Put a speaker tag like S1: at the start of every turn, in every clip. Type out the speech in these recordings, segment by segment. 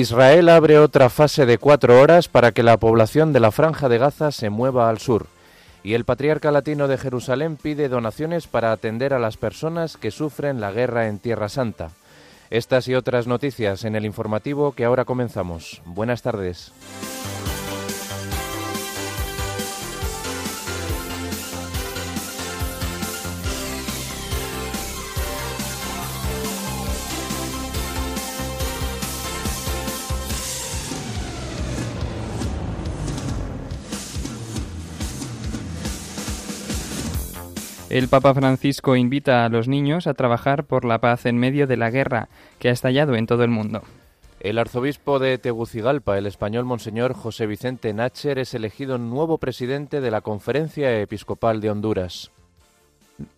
S1: Israel abre otra fase de cuatro horas para que la población de la franja de Gaza se mueva al sur. Y el patriarca latino de Jerusalén pide donaciones para atender a las personas que sufren la guerra en Tierra Santa. Estas y otras noticias en el informativo que ahora comenzamos. Buenas tardes.
S2: El Papa Francisco invita a los niños a trabajar por la paz en medio de la guerra que ha estallado en todo el mundo.
S1: El arzobispo de Tegucigalpa, el español Monseñor José Vicente Nacher, es elegido nuevo presidente de la Conferencia Episcopal de Honduras.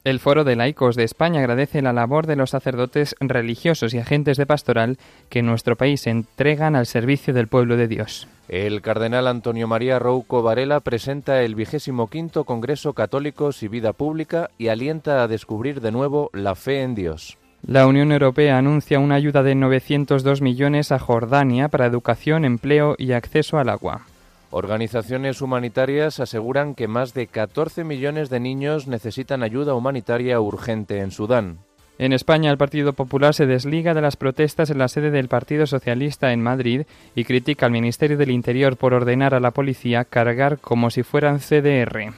S2: El Foro de Laicos de España agradece la labor de los sacerdotes religiosos y agentes de pastoral que en nuestro país entregan al servicio del pueblo de Dios.
S1: El cardenal Antonio María Rouco Varela presenta el vigésimo quinto Congreso Católicos y Vida Pública y alienta a descubrir de nuevo la fe en Dios.
S2: La Unión Europea anuncia una ayuda de 902 millones a Jordania para educación, empleo y acceso al agua.
S1: Organizaciones humanitarias aseguran que más de 14 millones de niños necesitan ayuda humanitaria urgente en Sudán.
S2: En España, el Partido Popular se desliga de las protestas en la sede del Partido Socialista en Madrid y critica al Ministerio del Interior por ordenar a la policía cargar como si fueran CDR.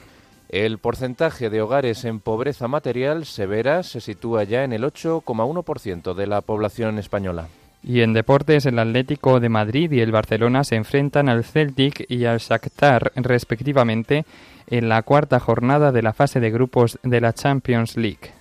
S1: El porcentaje de hogares en pobreza material severa se sitúa ya en el 8,1% de la población española.
S2: Y en deportes, el Atlético de Madrid y el Barcelona se enfrentan al Celtic y al Shakhtar respectivamente en la cuarta jornada de la fase de grupos de la Champions League.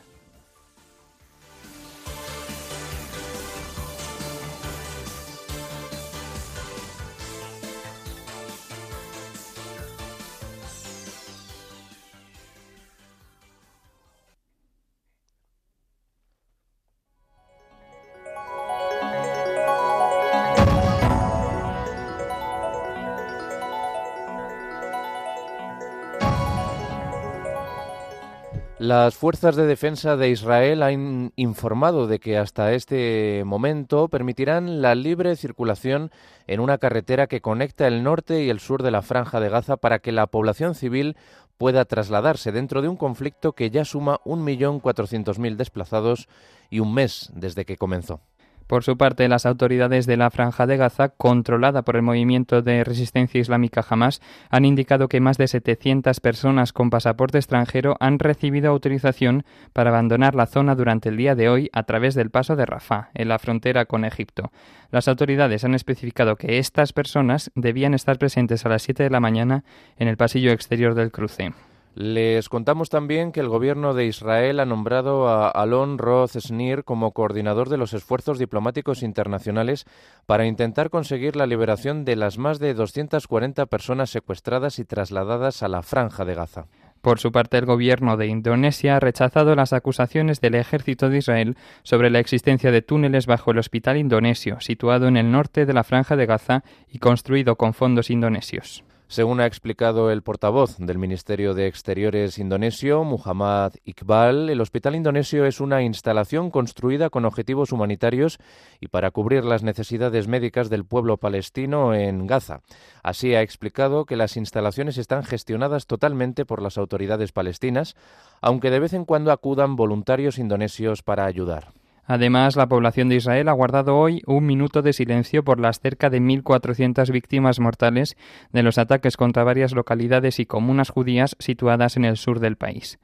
S1: Las fuerzas de defensa de Israel han informado de que hasta este momento permitirán la libre circulación en una carretera que conecta el norte y el sur de la franja de Gaza para que la población civil pueda trasladarse dentro de un conflicto que ya suma 1.400.000 desplazados y un mes desde que comenzó.
S2: Por su parte, las autoridades de la Franja de Gaza, controlada por el movimiento de resistencia islámica Hamas, han indicado que más de 700 personas con pasaporte extranjero han recibido autorización para abandonar la zona durante el día de hoy a través del paso de Rafah, en la frontera con Egipto. Las autoridades han especificado que estas personas debían estar presentes a las 7 de la mañana en el pasillo exterior del cruce.
S1: Les contamos también que el gobierno de Israel ha nombrado a Alon Roth Snir como coordinador de los esfuerzos diplomáticos internacionales para intentar conseguir la liberación de las más de 240 personas secuestradas y trasladadas a la franja de Gaza.
S2: Por su parte, el gobierno de Indonesia ha rechazado las acusaciones del ejército de Israel sobre la existencia de túneles bajo el hospital indonesio, situado en el norte de la franja de Gaza y construido con fondos indonesios.
S1: Según ha explicado el portavoz del Ministerio de Exteriores indonesio, Muhammad Iqbal, el hospital indonesio es una instalación construida con objetivos humanitarios y para cubrir las necesidades médicas del pueblo palestino en Gaza. Así ha explicado que las instalaciones están gestionadas totalmente por las autoridades palestinas, aunque de vez en cuando acudan voluntarios indonesios para ayudar.
S2: Además, la población de Israel ha guardado hoy un minuto de silencio por las cerca de 1.400 víctimas mortales de los ataques contra varias localidades y comunas judías situadas en el sur del país.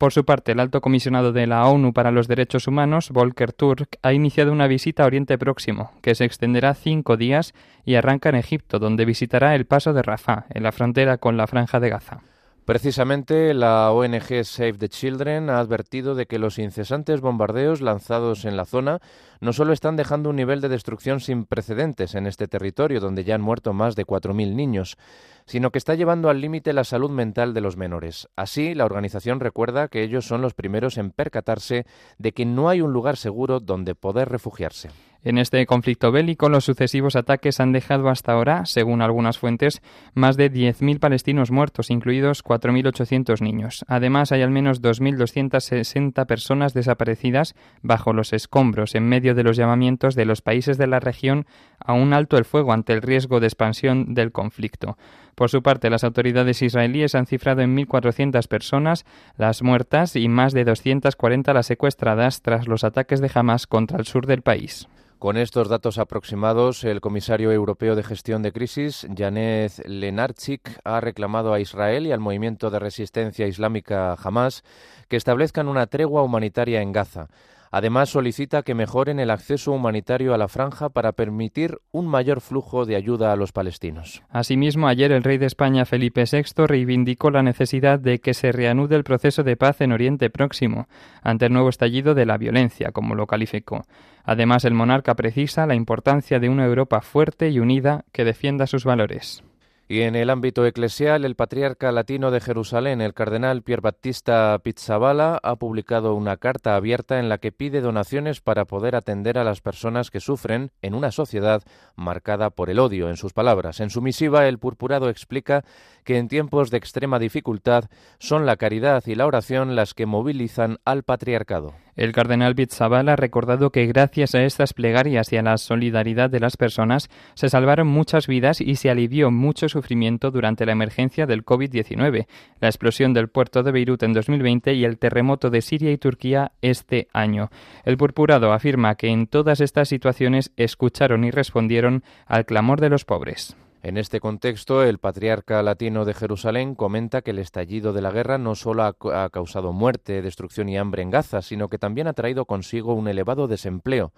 S2: Por su parte, el alto comisionado de la ONU para los Derechos Humanos, Volker Turk, ha iniciado una visita a Oriente Próximo, que se extenderá cinco días y arranca en Egipto, donde visitará el paso de Rafah, en la frontera con la Franja de Gaza.
S1: Precisamente la ONG Save the Children ha advertido de que los incesantes bombardeos lanzados en la zona no solo están dejando un nivel de destrucción sin precedentes en este territorio, donde ya han muerto más de 4.000 niños, sino que está llevando al límite la salud mental de los menores. Así, la organización recuerda que ellos son los primeros en percatarse de que no hay un lugar seguro donde poder refugiarse.
S2: En este conflicto bélico, los sucesivos ataques han dejado hasta ahora, según algunas fuentes, más de 10.000 palestinos muertos, incluidos 4.800 niños. Además, hay al menos 2.260 personas desaparecidas bajo los escombros, en medio de los llamamientos de los países de la región a un alto el fuego ante el riesgo de expansión del conflicto. Por su parte, las autoridades israelíes han cifrado en 1.400 personas las muertas y más de 240 las secuestradas tras los ataques de Hamas contra el sur del país.
S1: Con estos datos aproximados, el comisario europeo de gestión de crisis, Janet Lenarchik, ha reclamado a Israel y al movimiento de resistencia islámica Hamas que establezcan una tregua humanitaria en Gaza. Además, solicita que mejoren el acceso humanitario a la franja para permitir un mayor flujo de ayuda a los palestinos.
S2: Asimismo, ayer el rey de España, Felipe VI, reivindicó la necesidad de que se reanude el proceso de paz en Oriente Próximo, ante el nuevo estallido de la violencia, como lo calificó. Además, el monarca precisa la importancia de una Europa fuerte y unida que defienda sus valores.
S1: Y en el ámbito eclesial, el patriarca latino de Jerusalén, el cardenal Pier Battista Pizzabala, ha publicado una carta abierta en la que pide donaciones para poder atender a las personas que sufren en una sociedad marcada por el odio. En sus palabras, en su misiva, el purpurado explica que en tiempos de extrema dificultad son la caridad y la oración las que movilizan al patriarcado.
S2: El cardenal Pizzabal ha recordado que gracias a estas plegarias y a la solidaridad de las personas se salvaron muchas vidas y se alivió mucho sufrimiento durante la emergencia del COVID-19, la explosión del puerto de Beirut en 2020 y el terremoto de Siria y Turquía este año. El purpurado afirma que en todas estas situaciones escucharon y respondieron al clamor de los pobres.
S1: En este contexto, el patriarca latino de Jerusalén comenta que el estallido de la guerra no solo ha, causado muerte, destrucción y hambre en Gaza, sino que también ha traído consigo un elevado desempleo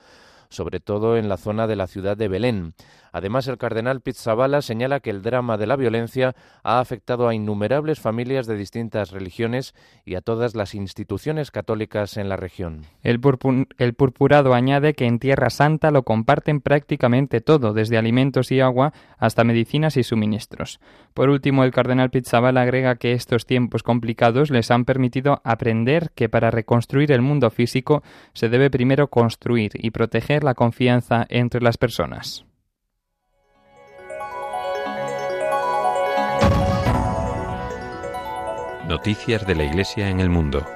S1: sobre todo en la zona de la ciudad de Belén. Además, el cardenal Pizzabala señala que el drama de la violencia ha afectado a innumerables familias de distintas religiones y a todas las instituciones católicas en la región.
S2: El, purpurado añade que en Tierra Santa lo comparten prácticamente todo, desde alimentos y agua hasta medicinas y suministros. Por último, el cardenal Pizzabala agrega que estos tiempos complicados les han permitido aprender que para reconstruir el mundo físico se debe primero construir y proteger la confianza entre las personas.
S3: Noticias de la Iglesia en el mundo.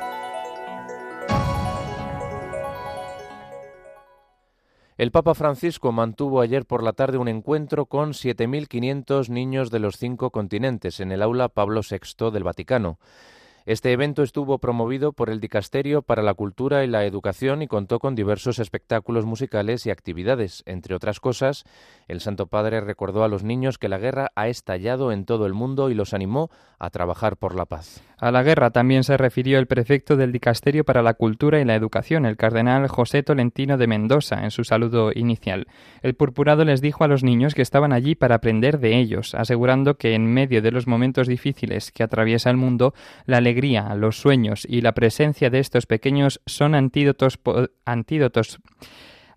S1: El Papa Francisco mantuvo ayer por la tarde un encuentro con 7.500 niños de los cinco continentes en el aula Pablo VI del Vaticano. Este evento estuvo promovido por el Dicasterio para la Cultura y la Educación y contó con diversos espectáculos musicales y actividades. Entre otras cosas, el Santo Padre recordó a los niños que la guerra ha estallado en todo el mundo y los animó a trabajar por la paz.
S2: A la guerra también se refirió el prefecto del Dicasterio para la Cultura y la Educación, el cardenal José Tolentino de Mendoza, en su saludo inicial. El purpurado les dijo a los niños que estaban allí para aprender de ellos, asegurando que en medio de los momentos difíciles que atraviesa el mundo, la alegría, los sueños y la presencia de estos pequeños son antídotos, antídotos,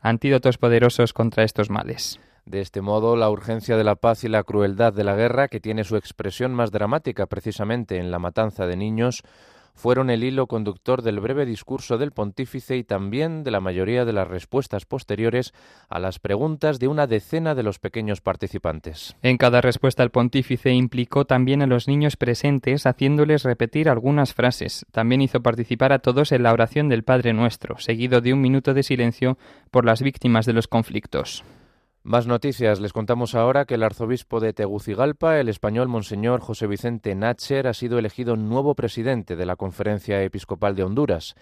S2: antídotos poderosos contra estos males.
S1: De este modo, la urgencia de la paz y la crueldad de la guerra, que tiene su expresión más dramática precisamente en la matanza de niños, fueron el hilo conductor del breve discurso del pontífice y también de la mayoría de las respuestas posteriores a las preguntas de una decena de los pequeños participantes.
S2: En cada respuesta el pontífice implicó también a los niños presentes haciéndoles repetir algunas frases. También hizo participar a todos en la oración del Padre Nuestro, seguido de un minuto de silencio por las víctimas de los conflictos.
S1: Más noticias. Les contamos ahora que el arzobispo de Tegucigalpa, el español Monseñor José Vicente Nacher, ha sido elegido nuevo presidente de la Conferencia Episcopal de Honduras.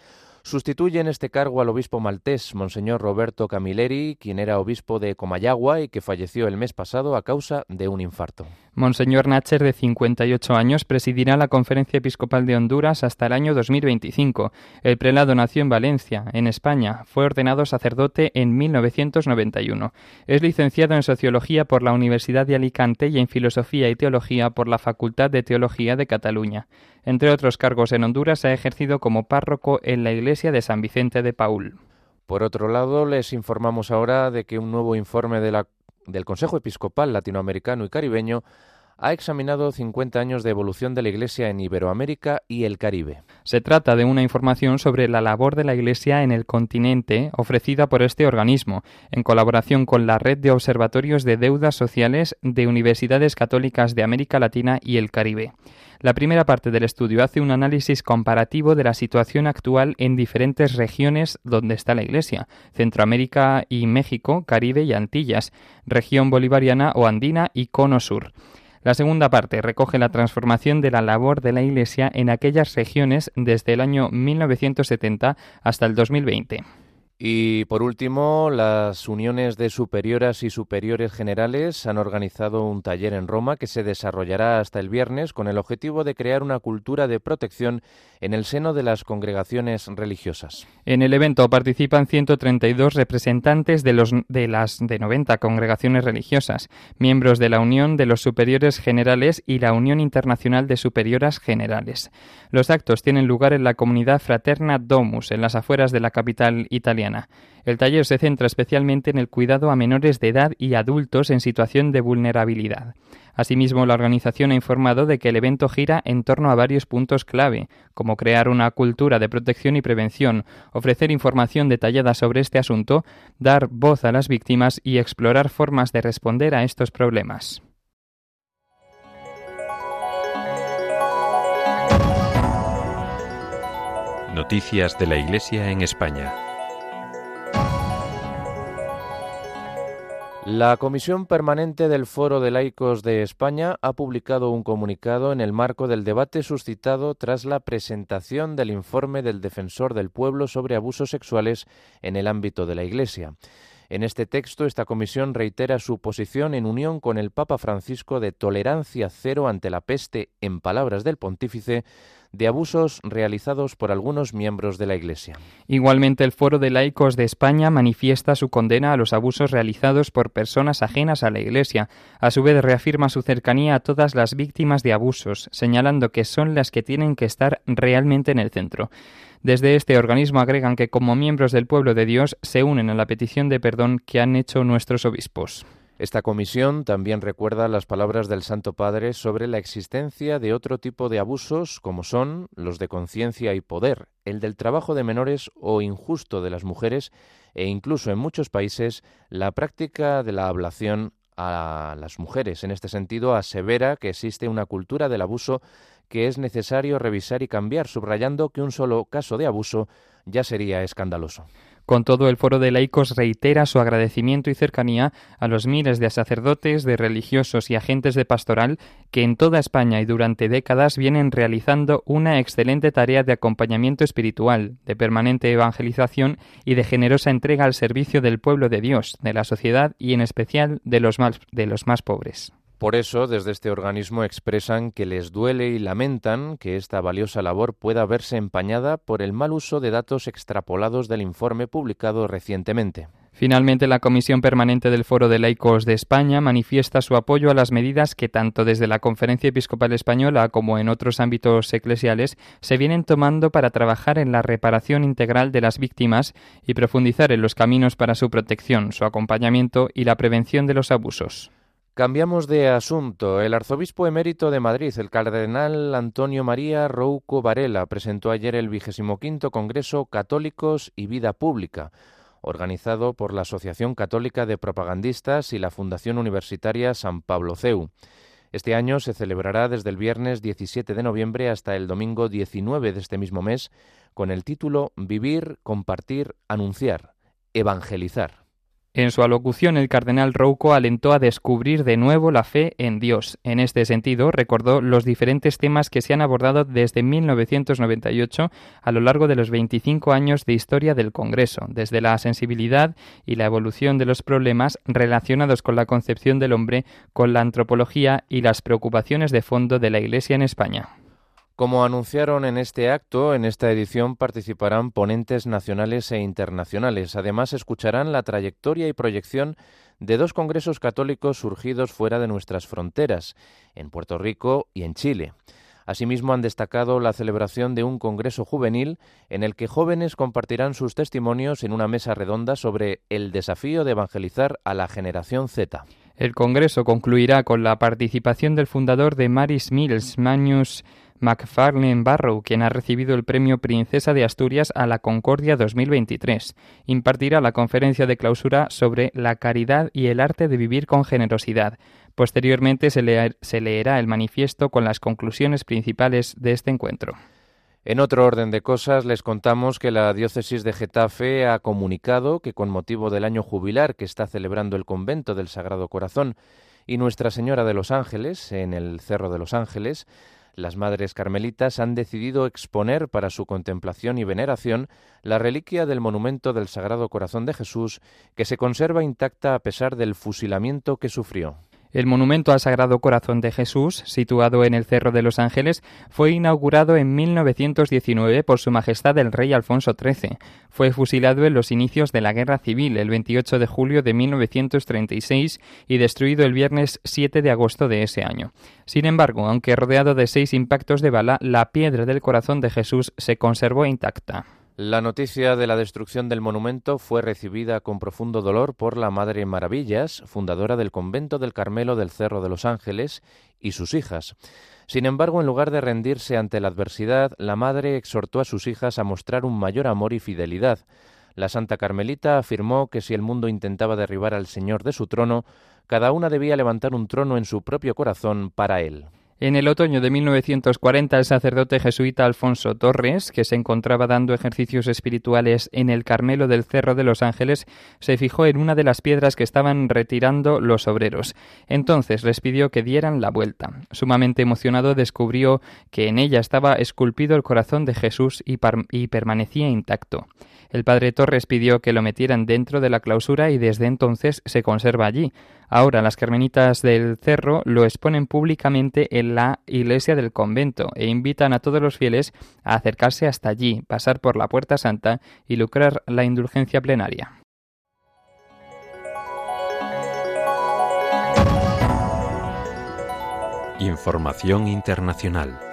S1: Sustituye en este cargo al obispo maltés, Monseñor Roberto Camilleri, quien era obispo de Comayagua y que falleció el mes pasado a causa de un infarto.
S2: Monseñor Nacher, de 58 años, presidirá la Conferencia Episcopal de Honduras hasta el año 2025. El prelado nació en Valencia, en España. Fue ordenado sacerdote en 1991. Es licenciado en Sociología por la Universidad de Alicante y en Filosofía y Teología por la Facultad de Teología de Cataluña. Entre otros cargos en Honduras, ha ejercido como párroco en la iglesia de San Vicente de Paul.
S1: Por otro lado, les informamos ahora de que un nuevo informe del Consejo Episcopal Latinoamericano y Caribeño ha examinado 50 años de evolución de la Iglesia en Iberoamérica y el Caribe.
S2: Se trata de una información sobre la labor de la Iglesia en el continente ofrecida por este organismo, en colaboración con la Red de Observatorios de Deudas Sociales de Universidades Católicas de América Latina y el Caribe. La primera parte del estudio hace un análisis comparativo de la situación actual en diferentes regiones donde está la Iglesia, Centroamérica y México, Caribe y Antillas, región bolivariana o andina y cono sur. La segunda parte recoge la transformación de la labor de la Iglesia en aquellas regiones desde el año 1970 hasta el 2020.
S1: Y por último, las uniones de superioras y superiores generales han organizado un taller en Roma que se desarrollará hasta el viernes con el objetivo de crear una cultura de protección en el seno de las congregaciones religiosas.
S2: En el evento participan 132 representantes de, las de 90 congregaciones religiosas, miembros de la Unión de los Superiores Generales y la Unión Internacional de Superioras Generales. Los actos tienen lugar en la comunidad Fraterna Domus, en las afueras de la capital italiana el taller se centra especialmente en el cuidado a menores de edad y adultos en situación de vulnerabilidad. Asimismo, la organización ha informado de que el evento gira en torno a varios puntos clave, como crear una cultura de protección y prevención, ofrecer información detallada sobre este asunto, dar voz a las víctimas y explorar formas de responder a estos problemas.
S3: Noticias de la Iglesia en España.
S1: La Comisión Permanente del Foro de Laicos de España ha publicado un comunicado en el marco del debate suscitado tras la presentación del informe del Defensor del Pueblo sobre abusos sexuales en el ámbito de la Iglesia. En este texto, esta comisión reitera su posición en unión con el Papa Francisco de tolerancia cero ante la peste, en palabras del pontífice, de abusos realizados por algunos miembros de la Iglesia.
S2: Igualmente, el Foro de Laicos de España manifiesta su condena a los abusos realizados por personas ajenas a la Iglesia. A su vez, reafirma su cercanía a todas las víctimas de abusos, señalando que son las que tienen que estar realmente en el centro. Desde este organismo agregan que como miembros del pueblo de Dios se unen a la petición de perdón que han hecho nuestros obispos.
S1: Esta comisión también recuerda las palabras del Santo Padre sobre la existencia de otro tipo de abusos como son los de conciencia y poder, el del trabajo de menores o injusto de las mujeres e incluso en muchos países la práctica de la ablación a las mujeres. En este sentido, asevera que existe una cultura del abuso que es necesario revisar y cambiar, subrayando que un solo caso de abuso ya sería escandaloso.
S2: Con todo, el Foro de Laicos reitera su agradecimiento y cercanía a los miles de sacerdotes, de religiosos y agentes de pastoral que en toda España y durante décadas vienen realizando una excelente tarea de acompañamiento espiritual, de permanente evangelización y de generosa entrega al servicio del pueblo de Dios, de la sociedad y en especial de los más, de los más pobres.
S1: Por eso, desde este organismo expresan que les duele y lamentan que esta valiosa labor pueda verse empañada por el mal uso de datos extrapolados del informe publicado recientemente.
S2: Finalmente, la Comisión Permanente del Foro de Laicos de España manifiesta su apoyo a las medidas que tanto desde la Conferencia Episcopal Española como en otros ámbitos eclesiales se vienen tomando para trabajar en la reparación integral de las víctimas y profundizar en los caminos para su protección, su acompañamiento y la prevención de los abusos.
S1: Cambiamos de asunto. El arzobispo emérito de Madrid, el cardenal Antonio María Rouco Varela, presentó ayer el vigésimo quinto Congreso Católicos y Vida Pública, organizado por la Asociación Católica de Propagandistas y la Fundación Universitaria San Pablo CEU. Este año se celebrará desde el viernes 17 de noviembre hasta el domingo 19 de este mismo mes con el título Vivir, compartir, anunciar, evangelizar.
S2: En su alocución, el cardenal Rouco alentó a descubrir de nuevo la fe en Dios. En este sentido, recordó los diferentes temas que se han abordado desde 1998 a lo largo de los 25 años de historia del Congreso, desde la sensibilidad y la evolución de los problemas relacionados con la concepción del hombre, con la antropología y las preocupaciones de fondo de la Iglesia en España.
S1: Como anunciaron en este acto, en esta edición participarán ponentes nacionales e internacionales. Además, escucharán la trayectoria y proyección de dos congresos católicos surgidos fuera de nuestras fronteras, en Puerto Rico y en Chile. Asimismo, han destacado la celebración de un congreso juvenil en el que jóvenes compartirán sus testimonios en una mesa redonda sobre el desafío de evangelizar a la generación Z.
S2: El congreso concluirá con la participación del fundador de Maris Mills, Magnus McFarlane Barrow, quien ha recibido el premio Princesa de Asturias a la Concordia 2023. Impartirá la conferencia de clausura sobre la caridad y el arte de vivir con generosidad. Posteriormente se, leerá el manifiesto con las conclusiones principales de este encuentro.
S1: En otro orden de cosas, les contamos que la diócesis de Getafe ha comunicado que con motivo del año jubilar que está celebrando el convento del Sagrado Corazón y Nuestra Señora de los Ángeles en el Cerro de los Ángeles, las madres carmelitas han decidido exponer para su contemplación y veneración la reliquia del monumento del Sagrado Corazón de Jesús, que se conserva intacta a pesar del fusilamiento que sufrió.
S2: El monumento al Sagrado Corazón de Jesús, situado en el Cerro de los Ángeles, fue inaugurado en 1919 por Su Majestad el Rey Alfonso XIII. Fue fusilado en los inicios de la Guerra Civil el 28 de julio de 1936 y destruido el viernes 7 de agosto de ese año. Sin embargo, aunque rodeado de seis impactos de bala, la piedra del corazón de Jesús se conservó intacta.
S1: La noticia de la destrucción del monumento fue recibida con profundo dolor por la Madre Maravillas, fundadora del convento del Carmelo del Cerro de los Ángeles, y sus hijas. Sin embargo, en lugar de rendirse ante la adversidad, la Madre exhortó a sus hijas a mostrar un mayor amor y fidelidad. La Santa Carmelita afirmó que si el mundo intentaba derribar al Señor de su trono, cada una debía levantar un trono en su propio corazón para él.
S2: En el otoño de 1940, el sacerdote jesuita Alfonso Torres, que se encontraba dando ejercicios espirituales en el Carmelo del Cerro de los Ángeles, se fijó en una de las piedras que estaban retirando los obreros. Entonces les pidió que dieran la vuelta. Sumamente emocionado, descubrió que en ella estaba esculpido el corazón de Jesús y, y permanecía intacto. El padre Torres pidió que lo metieran dentro de la clausura y desde entonces se conserva allí. Ahora las carmenitas del cerro lo exponen públicamente en la iglesia del convento e invitan a todos los fieles a acercarse hasta allí, pasar por la puerta santa y lucrar la indulgencia plenaria.
S3: Información internacional.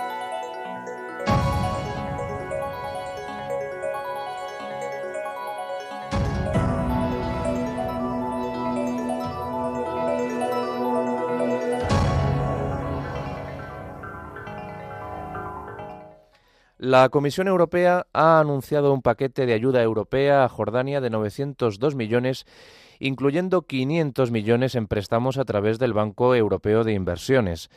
S1: La Comisión Europea ha anunciado un paquete de ayuda europea a Jordania de 902 millones, incluyendo 500 millones en préstamos a través del Banco Europeo de Inversiones.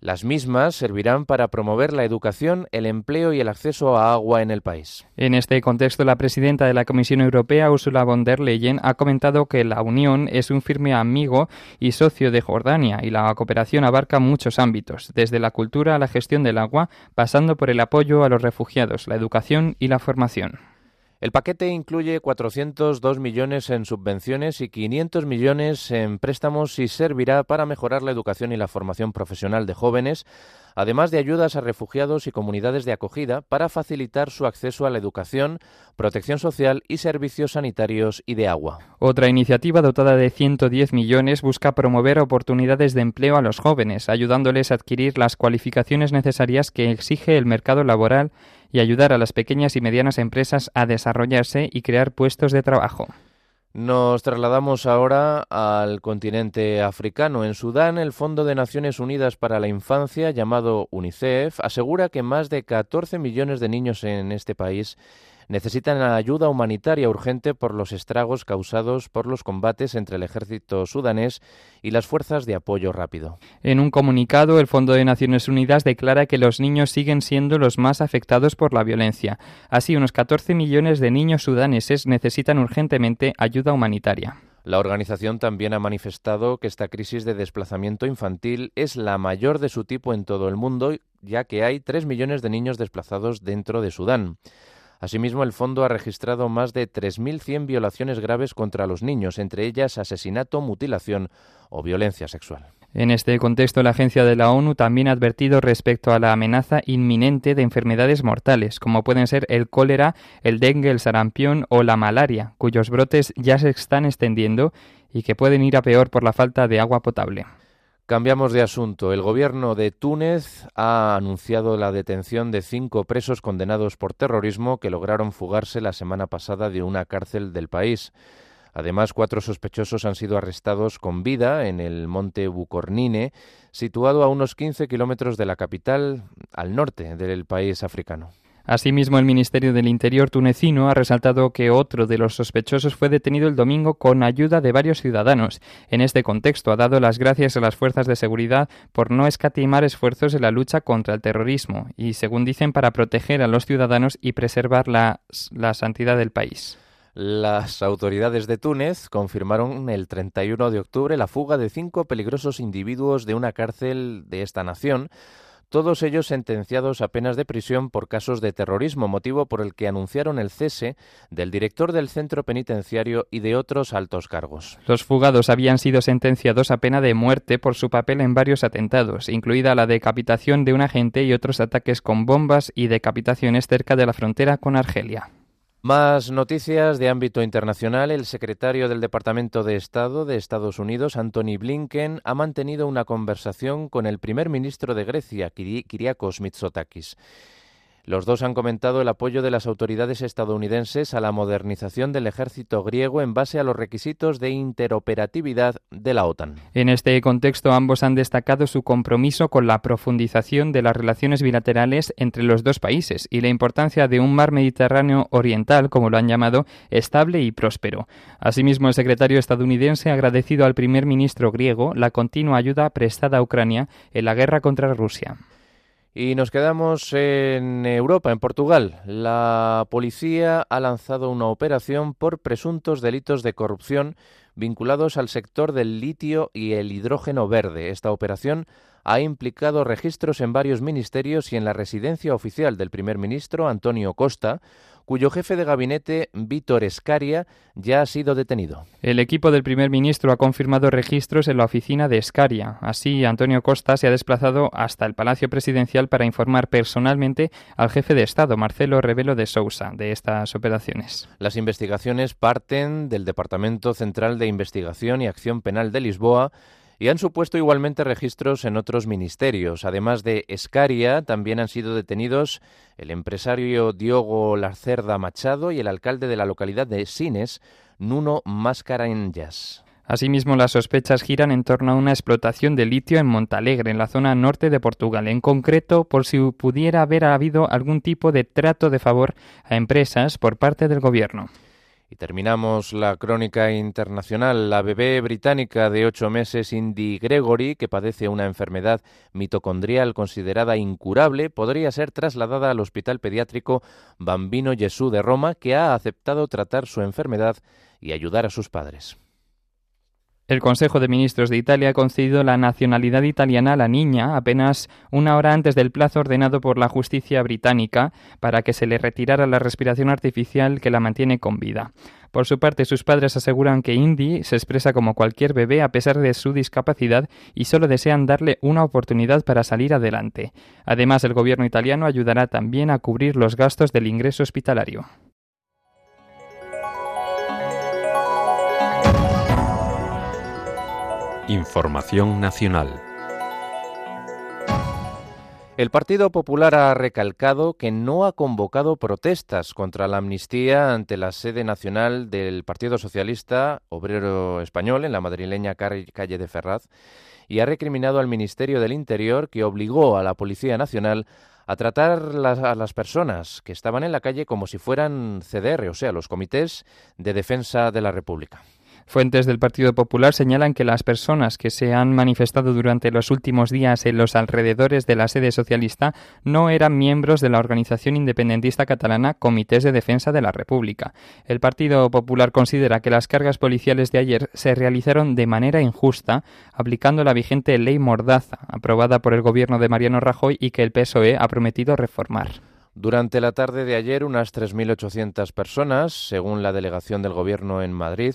S1: Las mismas servirán para promover la educación, el empleo y el acceso a agua en el país.
S2: En este contexto, la presidenta de la Comisión Europea, Ursula von der Leyen, ha comentado que la Unión es un firme amigo y socio de Jordania y la cooperación abarca muchos ámbitos, desde la cultura a la gestión del agua, pasando por el apoyo a los refugiados, la educación y la formación.
S1: El paquete incluye 402 millones en subvenciones y 500 millones en préstamos y servirá para mejorar la educación y la formación profesional de jóvenes, además de ayudas a refugiados y comunidades de acogida para facilitar su acceso a la educación, protección social y servicios sanitarios y de agua.
S2: Otra iniciativa dotada de 110 millones busca promover oportunidades de empleo a los jóvenes, ayudándoles a adquirir las cualificaciones necesarias que exige el mercado laboral y ayudar a las pequeñas y medianas empresas a desarrollarse y crear puestos de trabajo.
S1: Nos trasladamos ahora al continente africano. En Sudán, el Fondo de Naciones Unidas para la Infancia, llamado UNICEF, asegura que más de 14 millones de niños en este país necesitan ayuda humanitaria urgente por los estragos causados por los combates entre el ejército sudanés y las fuerzas de apoyo rápido.
S2: En un comunicado, el Fondo de Naciones Unidas declara que los niños siguen siendo los más afectados por la violencia. Así, unos 14 millones de niños sudaneses necesitan urgentemente ayuda humanitaria.
S1: La organización también ha manifestado que esta crisis de desplazamiento infantil es la mayor de su tipo en todo el mundo, ya que hay 3 millones de niños desplazados dentro de Sudán. Asimismo, el fondo ha registrado más de 3.100 violaciones graves contra los niños, entre ellas asesinato, mutilación o violencia sexual.
S2: En este contexto, la agencia de la ONU también ha advertido respecto a la amenaza inminente de enfermedades mortales, como pueden ser el cólera, el dengue, el sarampión o la malaria, cuyos brotes ya se están extendiendo y que pueden ir a peor por la falta de agua potable.
S1: Cambiamos de asunto. El gobierno de Túnez ha anunciado la detención de cinco presos condenados por terrorismo que lograron fugarse la semana pasada de una cárcel del país. Además, cuatro sospechosos han sido arrestados con vida en el monte Bucornine, situado a unos 15 kilómetros de la capital, al norte del país africano.
S2: Asimismo, el Ministerio del Interior tunecino ha resaltado que otro de los sospechosos fue detenido el domingo con ayuda de varios ciudadanos. En este contexto, ha dado las gracias a las fuerzas de seguridad por no escatimar esfuerzos en la lucha contra el terrorismo y, según dicen, para proteger a los ciudadanos y preservar la, la santidad del país.
S1: Las autoridades de Túnez confirmaron el 31 de octubre la fuga de cinco peligrosos individuos de una cárcel de esta nación todos ellos sentenciados a penas de prisión por casos de terrorismo, motivo por el que anunciaron el cese del director del centro penitenciario y de otros altos cargos.
S2: Los fugados habían sido sentenciados a pena de muerte por su papel en varios atentados, incluida la decapitación de un agente y otros ataques con bombas y decapitaciones cerca de la frontera con Argelia.
S1: Más noticias de ámbito internacional. El secretario del Departamento de Estado de Estados Unidos, Anthony Blinken, ha mantenido una conversación con el primer ministro de Grecia, Kyriakos Mitsotakis. Los dos han comentado el apoyo de las autoridades estadounidenses a la modernización del ejército griego en base a los requisitos de interoperatividad de la OTAN.
S2: En este contexto, ambos han destacado su compromiso con la profundización de las relaciones bilaterales entre los dos países y la importancia de un mar Mediterráneo oriental, como lo han llamado, estable y próspero. Asimismo, el secretario estadounidense ha agradecido al primer ministro griego la continua ayuda prestada a Ucrania en la guerra contra Rusia.
S1: Y nos quedamos en Europa, en Portugal. La policía ha lanzado una operación por presuntos delitos de corrupción vinculados al sector del litio y el hidrógeno verde. Esta operación ha implicado registros en varios ministerios y en la residencia oficial del primer ministro, Antonio Costa, cuyo jefe de gabinete, Vítor Escaria, ya ha sido detenido.
S2: El equipo del primer ministro ha confirmado registros en la oficina de Escaria. Así, Antonio Costa se ha desplazado hasta el Palacio Presidencial para informar personalmente al jefe de Estado, Marcelo Rebelo de Sousa, de estas operaciones.
S1: Las investigaciones parten del Departamento Central de Investigación y Acción Penal de Lisboa y han supuesto igualmente registros en otros ministerios. Además de Escaria, también han sido detenidos el empresario Diogo Lacerda Machado y el alcalde de la localidad de Sines, Nuno Mascarenhas.
S2: Asimismo, las sospechas giran en torno a una explotación de litio en Montalegre, en la zona norte de Portugal, en concreto por si pudiera haber habido algún tipo de trato de favor a empresas por parte del gobierno.
S1: Y terminamos la crónica internacional. La bebé británica de ocho meses, Indy Gregory, que padece una enfermedad mitocondrial considerada incurable, podría ser trasladada al Hospital Pediátrico Bambino Gesù de Roma, que ha aceptado tratar su enfermedad y ayudar a sus padres.
S2: El Consejo de Ministros de Italia ha concedido la nacionalidad italiana a la niña apenas una hora antes del plazo ordenado por la justicia británica para que se le retirara la respiración artificial que la mantiene con vida. Por su parte, sus padres aseguran que Indy se expresa como cualquier bebé a pesar de su discapacidad y solo desean darle una oportunidad para salir adelante. Además, el gobierno italiano ayudará también a cubrir los gastos del ingreso hospitalario.
S3: Información nacional.
S1: El Partido Popular ha recalcado que no ha convocado protestas contra la amnistía ante la sede nacional del Partido Socialista Obrero Español en la madrileña calle de Ferraz y ha recriminado al Ministerio del Interior que obligó a la Policía Nacional a tratar a las personas que estaban en la calle como si fueran CDR, o sea, los comités de defensa de la República.
S2: Fuentes del Partido Popular señalan que las personas que se han manifestado durante los últimos días en los alrededores de la sede socialista no eran miembros de la organización independentista catalana Comités de Defensa de la República. El Partido Popular considera que las cargas policiales de ayer se realizaron de manera injusta, aplicando la vigente ley Mordaza, aprobada por el gobierno de Mariano Rajoy y que el PSOE ha prometido reformar.
S1: Durante la tarde de ayer, unas 3.800 personas, según la delegación del Gobierno en Madrid,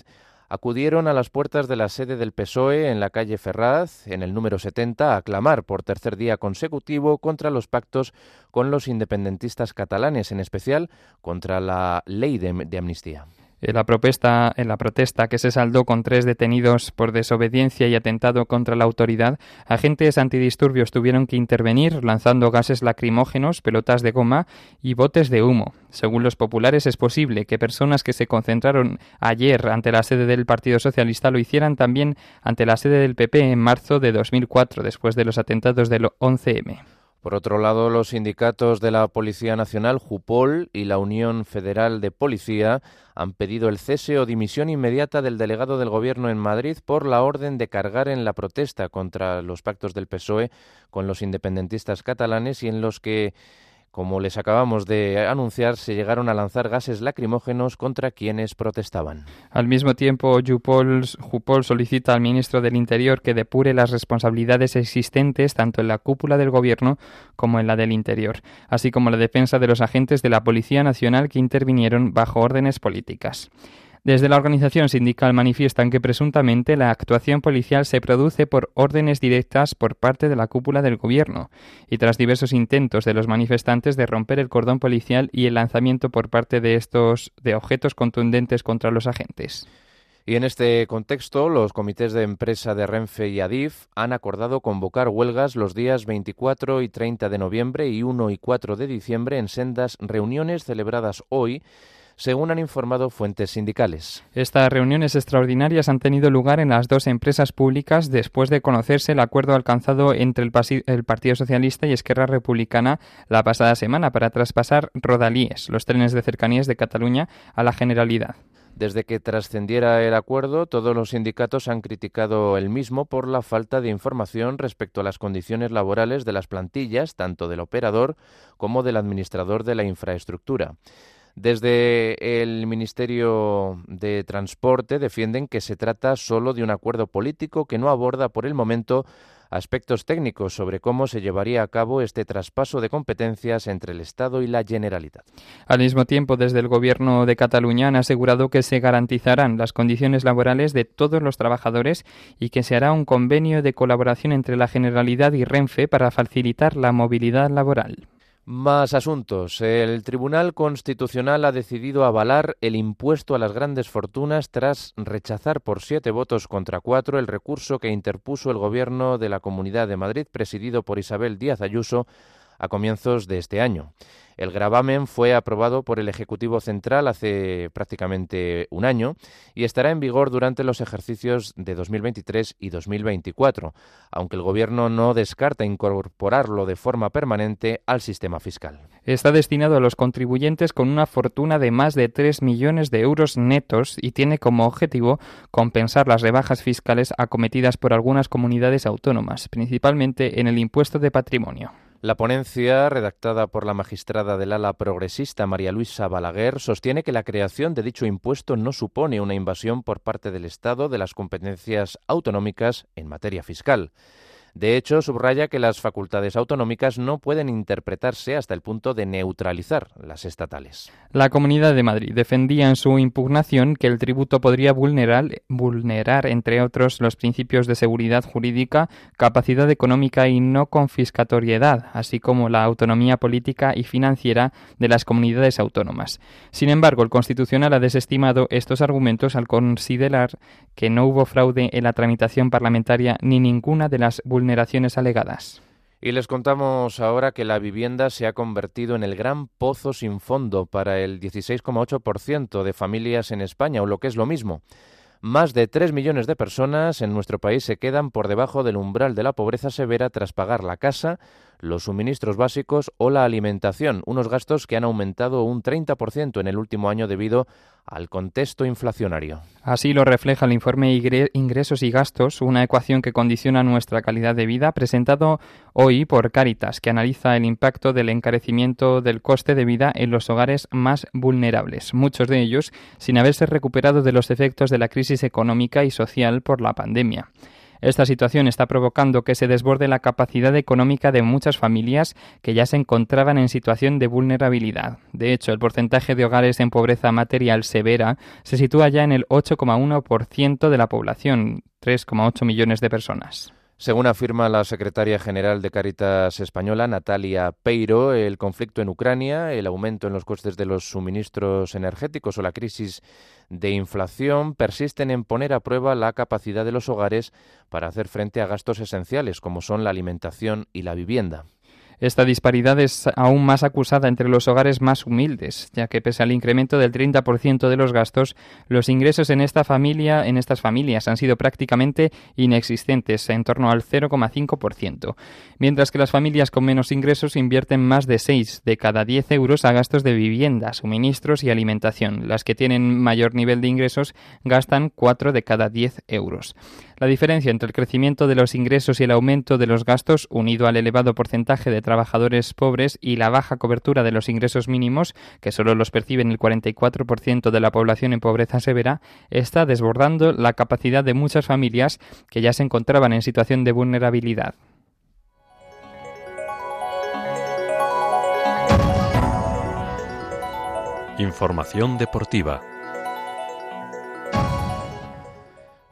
S1: acudieron a las puertas de la sede del PSOE en la calle Ferraz, en el número 70, a clamar por tercer día consecutivo contra los pactos con los independentistas catalanes, en especial contra la ley de, amnistía.
S2: En la, protesta, en la protesta que se saldó con tres detenidos por desobediencia y atentado contra la autoridad, agentes antidisturbios tuvieron que intervenir lanzando gases lacrimógenos, pelotas de goma y botes de humo. Según los populares, es posible que personas que se concentraron ayer ante la sede del Partido Socialista lo hicieran también ante la sede del PP en marzo de 2004, después de los atentados del 11M.
S1: Por otro lado, los sindicatos de la Policía Nacional, JUPOL y la Unión Federal de Policía han pedido el cese o dimisión inmediata del delegado del Gobierno en Madrid por la orden de cargar en la protesta contra los pactos del PSOE con los independentistas catalanes y en los que como les acabamos de anunciar, se llegaron a lanzar gases lacrimógenos contra quienes protestaban.
S2: Al mismo tiempo, Jupol, solicita al ministro del Interior que depure las responsabilidades existentes tanto en la cúpula del Gobierno como en la del Interior, así como la defensa de los agentes de la Policía Nacional que intervinieron bajo órdenes políticas. Desde la organización sindical manifiestan que presuntamente la actuación policial se produce por órdenes directas por parte de la cúpula del gobierno y tras diversos intentos de los manifestantes de romper el cordón policial y el lanzamiento por parte de estos de objetos contundentes contra los agentes.
S1: Y en este contexto, los comités de empresa de Renfe y Adif han acordado convocar huelgas los días 24 y 30 de noviembre y 1 y 4 de diciembre en sendas reuniones celebradas hoy según han informado fuentes sindicales.
S2: Estas reuniones extraordinarias han tenido lugar en las dos empresas públicas después de conocerse el acuerdo alcanzado entre el, Partido Socialista y Esquerra Republicana la pasada semana para traspasar Rodalíes, los trenes de cercanías de Cataluña, a la Generalidad.
S1: Desde que trascendiera el acuerdo, todos los sindicatos han criticado el mismo por la falta de información respecto a las condiciones laborales de las plantillas, tanto del operador como del administrador de la infraestructura. Desde el Ministerio de Transporte defienden que se trata solo de un acuerdo político que no aborda por el momento aspectos técnicos sobre cómo se llevaría a cabo este traspaso de competencias entre el Estado y la Generalitat.
S2: Al mismo tiempo, desde el Gobierno de Cataluña han asegurado que se garantizarán las condiciones laborales de todos los trabajadores y que se hará un convenio de colaboración entre la Generalidad y Renfe para facilitar la movilidad laboral.
S1: Más asuntos. El Tribunal Constitucional ha decidido avalar el impuesto a las grandes fortunas tras rechazar por siete votos contra cuatro el recurso que interpuso el Gobierno de la Comunidad de Madrid, presidido por Isabel Díaz Ayuso, a comienzos de este año. El gravamen fue aprobado por el Ejecutivo Central hace prácticamente un año y estará en vigor durante los ejercicios de 2023 y 2024, aunque el Gobierno no descarta incorporarlo de forma permanente al sistema fiscal.
S2: Está destinado a los contribuyentes con una fortuna de más de 3 millones de euros netos y tiene como objetivo compensar las rebajas fiscales acometidas por algunas comunidades autónomas, principalmente en el impuesto de patrimonio.
S1: La ponencia, redactada por la magistrada del ala progresista María Luisa Balaguer, sostiene que la creación de dicho impuesto no supone una invasión por parte del Estado de las competencias autonómicas en materia fiscal. De hecho, subraya que las facultades autonómicas no pueden interpretarse hasta el punto de neutralizar las estatales.
S2: La Comunidad de Madrid defendía en su impugnación que el tributo podría vulnerar, vulnerar, entre otros, los principios de seguridad jurídica, capacidad económica y no confiscatoriedad, así como la autonomía política y financiera de las comunidades autónomas. Sin embargo, el Constitucional ha desestimado estos argumentos al considerar que no hubo fraude en la tramitación parlamentaria ni ninguna de las vulneraciones alegadas.
S1: Y les contamos ahora que la vivienda se ha convertido en el gran pozo sin fondo para el 16,8% de familias en España, o lo que es lo mismo. Más de 3 millones de personas en nuestro país se quedan por debajo del umbral de la pobreza severa tras pagar la casa, los suministros básicos o la alimentación, unos gastos que han aumentado un 30% en el último año debido al contexto inflacionario.
S2: Así lo refleja el informe Ingresos y Gastos, una ecuación que condiciona nuestra calidad de vida, presentado hoy por Caritas, que analiza el impacto del encarecimiento del coste de vida en los hogares más vulnerables, muchos de ellos sin haberse recuperado de los efectos de la crisis económica y social por la pandemia. Esta situación está provocando que se desborde la capacidad económica de muchas familias que ya se encontraban en situación de vulnerabilidad. De hecho, el porcentaje de hogares en pobreza material severa se sitúa ya en el 8,1% de la población, 3,8 millones de personas.
S1: Según afirma la secretaria general de Caritas Española, Natalia Peiro, el conflicto en Ucrania, el aumento en los costes de los suministros energéticos o la crisis de inflación persisten en poner a prueba la capacidad de los hogares para hacer frente a gastos esenciales como son la alimentación y la vivienda.
S2: Esta disparidad es aún más acusada entre los hogares más humildes, ya que pese al incremento del 30% de los gastos, los ingresos en esta familia, en estas familias han sido prácticamente inexistentes, en torno al 0,5%, mientras que las familias con menos ingresos invierten más de 6 de cada 10 euros a gastos de vivienda, suministros y alimentación. Las que tienen mayor nivel de ingresos gastan 4 de cada 10 euros. La diferencia entre el crecimiento de los ingresos y el aumento de los gastos, unido al elevado porcentaje de trabajadores pobres y la baja cobertura de los ingresos mínimos, que solo los perciben el 44% de la población en pobreza severa, está desbordando la capacidad de muchas familias que ya se encontraban en situación de vulnerabilidad.
S3: Información deportiva.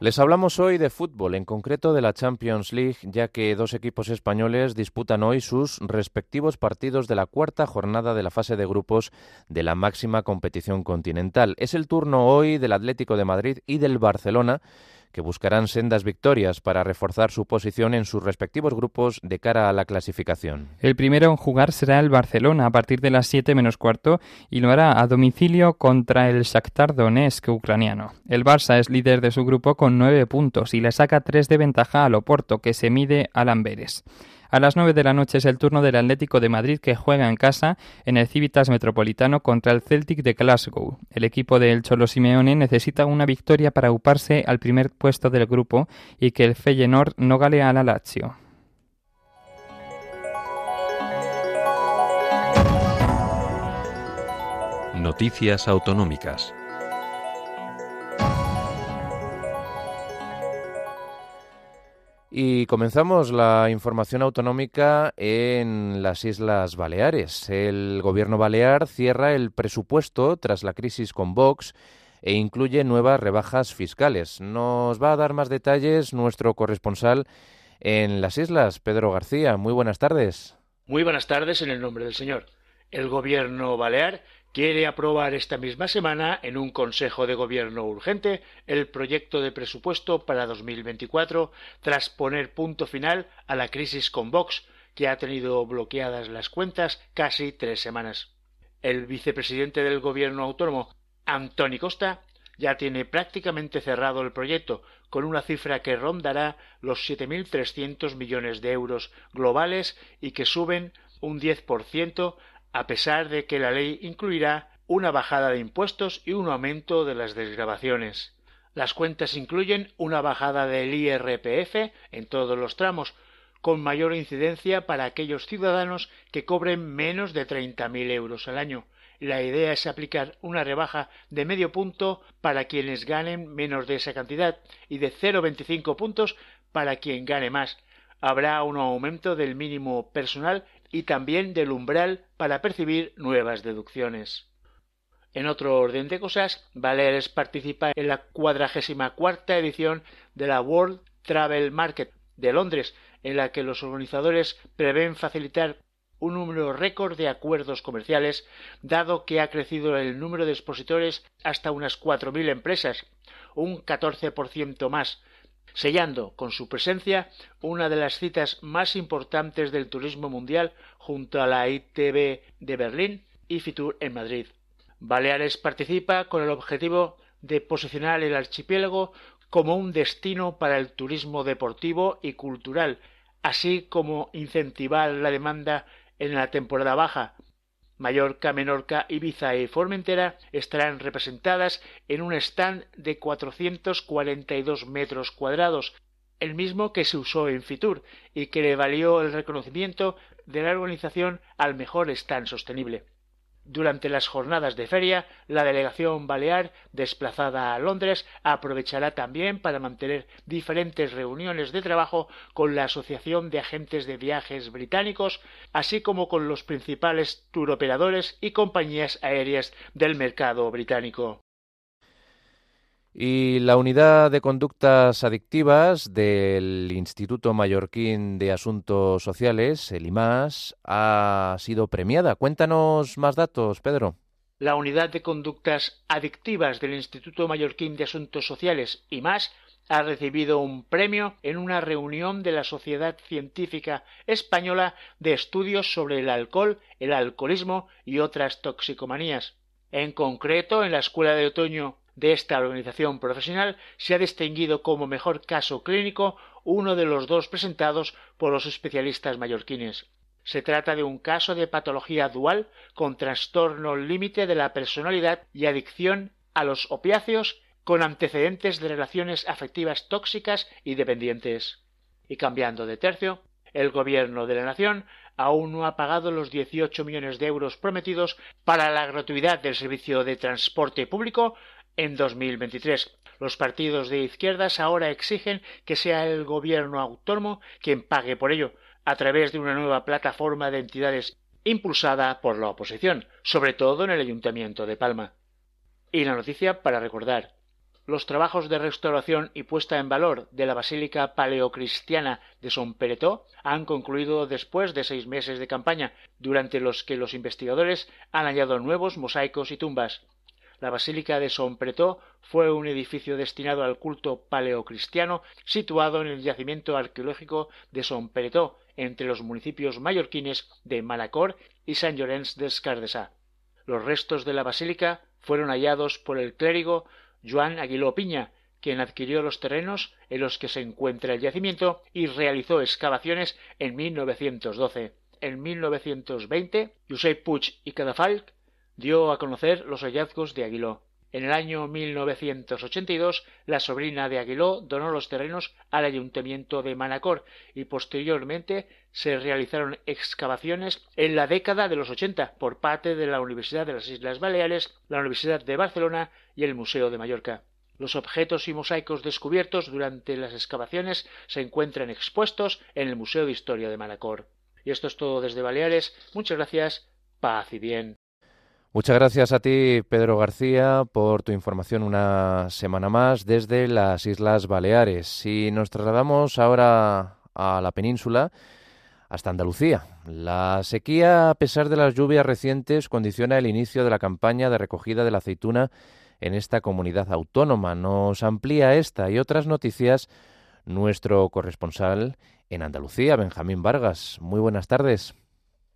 S1: Les hablamos hoy de fútbol, en concreto de la Champions League, ya que dos equipos españoles disputan hoy sus respectivos partidos de la cuarta jornada de la fase de grupos de la máxima competición continental. Es el turno hoy del Atlético de Madrid y del Barcelona, que buscarán sendas victorias para reforzar su posición en sus respectivos grupos de cara a la clasificación.
S2: El primero en jugar será el Barcelona a partir de las 7 menos cuarto y lo hará a domicilio contra el Shakhtar Donetsk ucraniano. El Barça es líder de su grupo con 9 puntos y le saca 3 de ventaja al Oporto, que se mide al Amberes. A las 9 de la noche es el turno del Atlético de Madrid que juega en casa en el Civitas Metropolitano contra el Celtic de Glasgow. El equipo del Cholo Simeone necesita una victoria para uparse al primer puesto del grupo y que el Feyenoord no gale a la Lazio.
S3: Noticias autonómicas.
S1: Y comenzamos la información autonómica en las Islas Baleares. El gobierno balear cierra el presupuesto tras la crisis con Vox e incluye nuevas rebajas fiscales. Nos va a dar más detalles nuestro corresponsal en las islas, Pedro García. Muy buenas tardes.
S4: Muy buenas tardes en el nombre del Señor. El gobierno balear quiere aprobar esta misma semana en un Consejo de Gobierno urgente el proyecto de presupuesto para 2024 tras poner punto final a la crisis con Vox que ha tenido bloqueadas las cuentas casi tres semanas. El vicepresidente del Gobierno autónomo, Antoni Costa, ya tiene prácticamente cerrado el proyecto, con una cifra que rondará los 7.300 millones de euros globales y que suben un 10% a pesar de que la ley incluirá una bajada de impuestos y un aumento de las desgrabaciones. Las cuentas incluyen una bajada del IRPF en todos los tramos, con mayor incidencia para aquellos ciudadanos que cobren menos de 30.000 euros al año. La idea es aplicar una rebaja de medio punto para quienes ganen menos de esa cantidad y de 0,25 puntos para quien gane más. Habrá un aumento del mínimo personal y también del umbral para percibir nuevas deducciones. En otro orden de cosas, Baleares participa en la cuadragésima cuarta edición de la World Travel Market de Londres, en la que los organizadores prevén facilitar un número récord de acuerdos comerciales, dado que ha crecido el número de expositores hasta unas 4.000 empresas, un 14% más, sellando con su presencia una de las citas más importantes del turismo mundial junto a la ITB de Berlín y Fitur en Madrid. Baleares participa con el objetivo de posicionar el archipiélago como un destino para el turismo deportivo y cultural, así como incentivar la demanda en la temporada baja. Mallorca, Menorca, Ibiza y Formentera estarán representadas en un stand de 442 metros cuadrados, el mismo que se usó en Fitur y que le valió el reconocimiento de la organización al mejor stand sostenible. Durante las jornadas de feria, la delegación balear, desplazada a Londres, aprovechará también para mantener diferentes reuniones de trabajo con la Asociación de Agentes de Viajes Británicos, así como con los principales turoperadores y compañías aéreas del mercado británico.
S1: Y la unidad de conductas adictivas del Instituto Mallorquín de Asuntos Sociales, el IMAS, ha sido premiada. Cuéntanos más datos, Pedro.
S4: La unidad de conductas adictivas del Instituto Mallorquín de Asuntos Sociales, IMAS, ha recibido un premio en una reunión de la Sociedad Científica Española de Estudios sobre el Alcohol, el Alcoholismo y otras toxicomanías. En concreto, en la Escuela de Otoño de esta organización profesional se ha distinguido como mejor caso clínico uno de los dos presentados por los especialistas mallorquines. Se trata de un caso de patología dual con trastorno límite de la personalidad y adicción a los opiáceos con antecedentes de relaciones afectivas tóxicas y dependientes. Y cambiando de tercio, el Gobierno de la Nación aún no ha pagado los 18 millones de euros prometidos para la gratuidad del servicio de transporte público en 2023. Los partidos de izquierdas ahora exigen que sea el gobierno autónomo quien pague por ello, a través de una nueva plataforma de entidades impulsada por la oposición, sobre todo en el Ayuntamiento de Palma. Y la noticia para recordar. Los trabajos de restauración y puesta en valor de la Basílica Paleocristiana de Son Peretó han concluido después de seis meses de campaña, durante los que los investigadores han hallado nuevos mosaicos y tumbas. La Basílica de Sompretó fue un edificio destinado al culto paleocristiano situado en el yacimiento arqueológico de Sompretó, entre los municipios mallorquines de Manacor y San Llorenç des Cardesà. Los restos de la basílica fueron hallados por el clérigo Joan Aguiló Piña, quien adquirió los terrenos en los que se encuentra el yacimiento y realizó excavaciones en 1912. En 1920, Josep Puig y Cadafalch dio a conocer los hallazgos de Aguiló. En el año 1982, la sobrina de Aguiló donó los terrenos al ayuntamiento de Manacor y posteriormente se realizaron excavaciones en la década de los 80 por parte de la Universidad de las Islas Baleares, la Universidad de Barcelona y el Museo de Mallorca. Los objetos y mosaicos descubiertos durante las excavaciones se encuentran expuestos en el Museo de Historia de Manacor. Y esto es todo desde Baleares. Muchas gracias. Paz y bien.
S1: Muchas gracias a ti, Pedro García, por tu información una semana más desde las Islas Baleares. Si nos trasladamos ahora a la península, hasta Andalucía. La sequía, a pesar de las lluvias recientes, condiciona el inicio de la campaña de recogida de la aceituna en esta comunidad autónoma. Nos amplía esta y otras noticias nuestro corresponsal en Andalucía, Benjamín Vargas. Muy buenas tardes.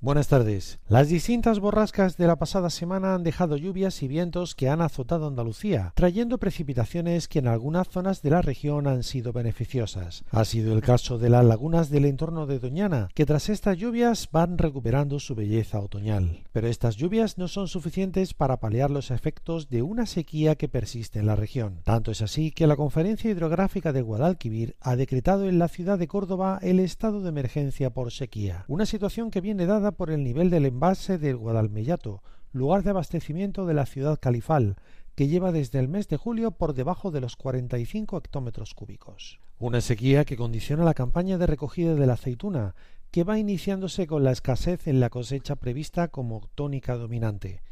S5: Buenas tardes. Las distintas borrascas de la pasada semana han dejado lluvias y vientos que han azotado Andalucía, trayendo precipitaciones que en algunas zonas de la región han sido beneficiosas. Ha sido el caso de las lagunas del entorno de Doñana, que tras estas lluvias van recuperando su belleza otoñal. Pero estas lluvias no son suficientes para paliar los efectos de una sequía que persiste en la región. Tanto es así que la Conferencia Hidrográfica de Guadalquivir ha decretado en la ciudad de Córdoba el estado de emergencia por sequía, una situación que viene dada por el nivel del embalse del Guadalmellato, lugar de abastecimiento de la ciudad califal, que lleva desde el mes de julio por debajo de los 45 hectómetros cúbicos. Una sequía que condiciona la campaña de recogida de la aceituna, que va iniciándose con la escasez en la cosecha prevista como tónica dominante.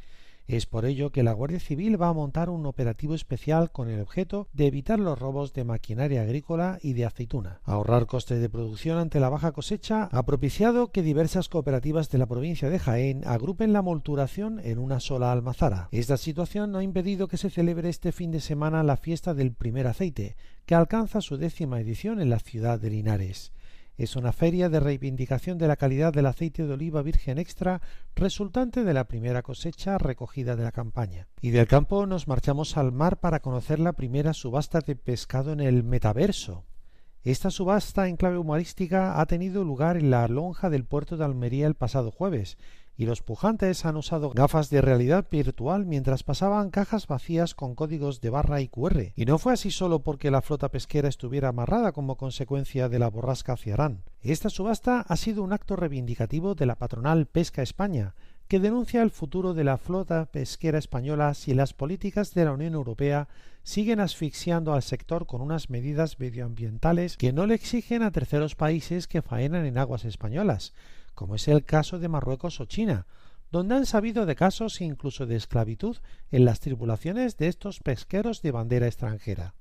S5: Es por ello que la Guardia Civil va a montar un operativo especial con el objeto de evitar los robos de maquinaria agrícola y de aceituna. Ahorrar costes de producción ante la baja cosecha ha propiciado que diversas cooperativas de la provincia de Jaén agrupen la molturación en una sola almazara. Esta situación no ha impedido que se celebre este fin de semana la fiesta del primer aceite, que alcanza su décima edición en la ciudad de Linares. Es una feria de reivindicación de la calidad del aceite de oliva virgen extra resultante de la primera cosecha recogida de la campaña. Y del campo nos marchamos al mar para conocer la primera subasta de pescado en el metaverso. Esta subasta en clave humorística ha tenido lugar en la lonja del puerto de Almería el pasado jueves y los pujantes han usado gafas de realidad virtual mientras pasaban cajas vacías con códigos de barra y QR. Y no fue así solo porque la flota pesquera estuviera amarrada como consecuencia de la borrasca Ciarán. Esta subasta ha sido un acto reivindicativo de la patronal Pesca España, que denuncia el futuro de la flota pesquera española si las políticas de la Unión Europea siguen asfixiando al sector con unas medidas medioambientales que no le exigen a terceros países que faenan en aguas españolas, como es el caso de Marruecos o China, donde han sabido de casos incluso de esclavitud en las tripulaciones de estos pesqueros de bandera extranjera.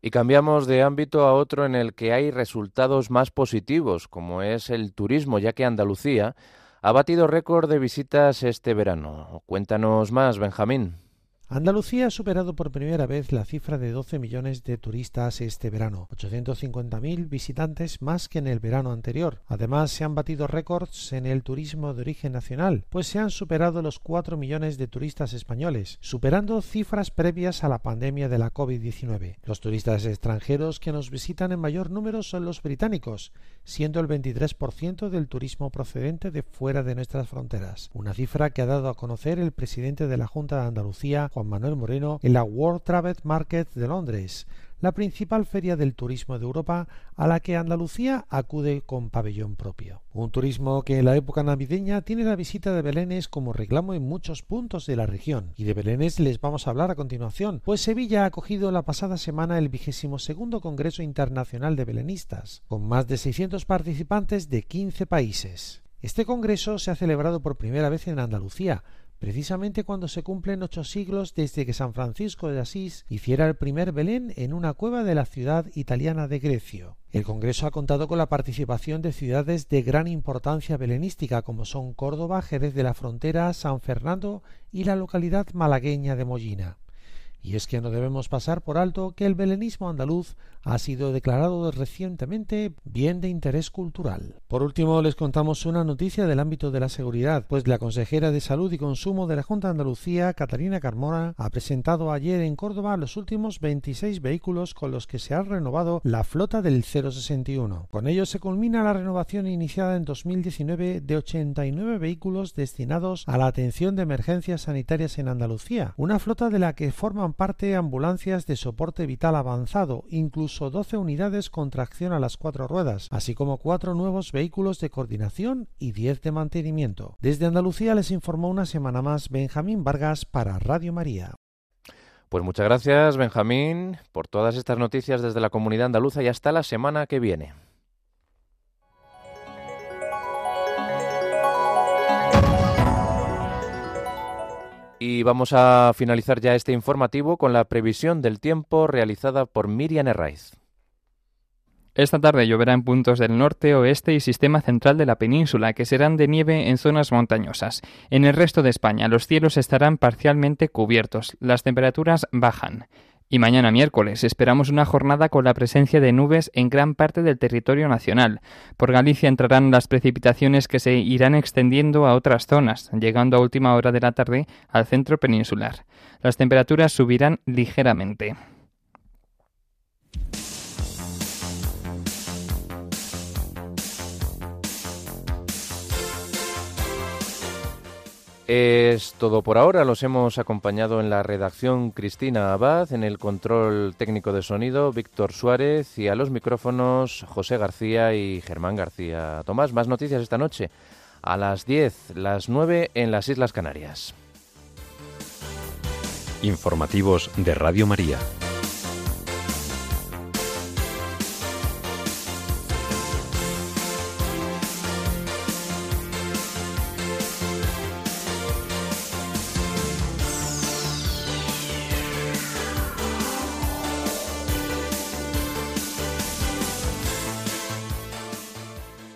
S1: Y cambiamos de ámbito a otro en el que hay resultados más positivos, como es el turismo, ya que Andalucía ha batido récord de visitas este verano. Cuéntanos más, Benjamín.
S5: Andalucía ha superado por primera vez la cifra de 12 millones de turistas este verano, 850.000 visitantes más que en el verano anterior. Además, se han batido récords en el turismo de origen nacional, pues se han superado los 4 millones de turistas españoles, superando cifras previas a la pandemia de la COVID-19. Los turistas extranjeros que nos visitan en mayor número son los británicos, siendo el 23% del turismo procedente de fuera de nuestras fronteras, una cifra que ha dado a conocer el presidente de la Junta de Andalucía, Juan Manuel Moreno, en la World Travel Market de Londres, la principal feria del turismo de Europa a la que Andalucía acude con pabellón propio. Un turismo que en la época navideña tiene la visita de belenes como reclamo en muchos puntos de la región. Y de belenes les vamos a hablar a continuación, pues Sevilla ha acogido la pasada semana el vigésimo segundo Congreso Internacional de Belenistas, con más de 600 participantes de 15 países. Este congreso se ha celebrado por primera vez en Andalucía, precisamente cuando se cumplen ocho siglos desde que San Francisco de Asís hiciera el primer Belén en una cueva de la ciudad italiana de Grecio. El Congreso ha contado con la participación de ciudades de gran importancia belenística como son Córdoba, Jerez de la Frontera, San Fernando y la localidad malagueña de Mollina. Y es que no debemos pasar por alto que el belenismo andaluz ha sido declarado recientemente bien de interés cultural. Por último, les contamos una noticia del ámbito de la seguridad, pues la consejera de Salud y Consumo de la Junta de Andalucía, Catalina Carmona, ha presentado ayer en Córdoba los últimos 26 vehículos con los que se ha renovado la flota del 061. Con ello se culmina la renovación iniciada en 2019 de 89 vehículos destinados a la atención de emergencias sanitarias en Andalucía, una flota de la que forman parte ambulancias de soporte vital avanzado, incluso 12 unidades con tracción a las cuatro ruedas, así como cuatro nuevos vehículos de coordinación y 10 de mantenimiento. Desde Andalucía les informó una semana más Benjamín Vargas para Radio María.
S1: Pues muchas gracias, Benjamín, por todas estas noticias desde la comunidad andaluza y hasta la semana que viene. Y vamos a finalizar ya este informativo con la previsión del tiempo realizada por Miriam Herraiz.
S2: Esta tarde lloverá en puntos del norte, oeste y sistema central de la península, que serán de nieve en zonas montañosas. En el resto de España los cielos estarán parcialmente cubiertos, las temperaturas bajan. Y mañana miércoles esperamos una jornada con la presencia de nubes en gran parte del territorio nacional. Por Galicia entrarán las precipitaciones que se irán extendiendo a otras zonas, llegando a última hora de la tarde al centro peninsular. Las temperaturas subirán ligeramente.
S1: Es todo por ahora. Los hemos acompañado en la redacción Cristina Abad, en el control técnico de sonido Víctor Suárez y a los micrófonos José García y Germán García. Tomás, más noticias esta noche. A las 10, las 9 en las Islas Canarias.
S3: Informativos de Radio María.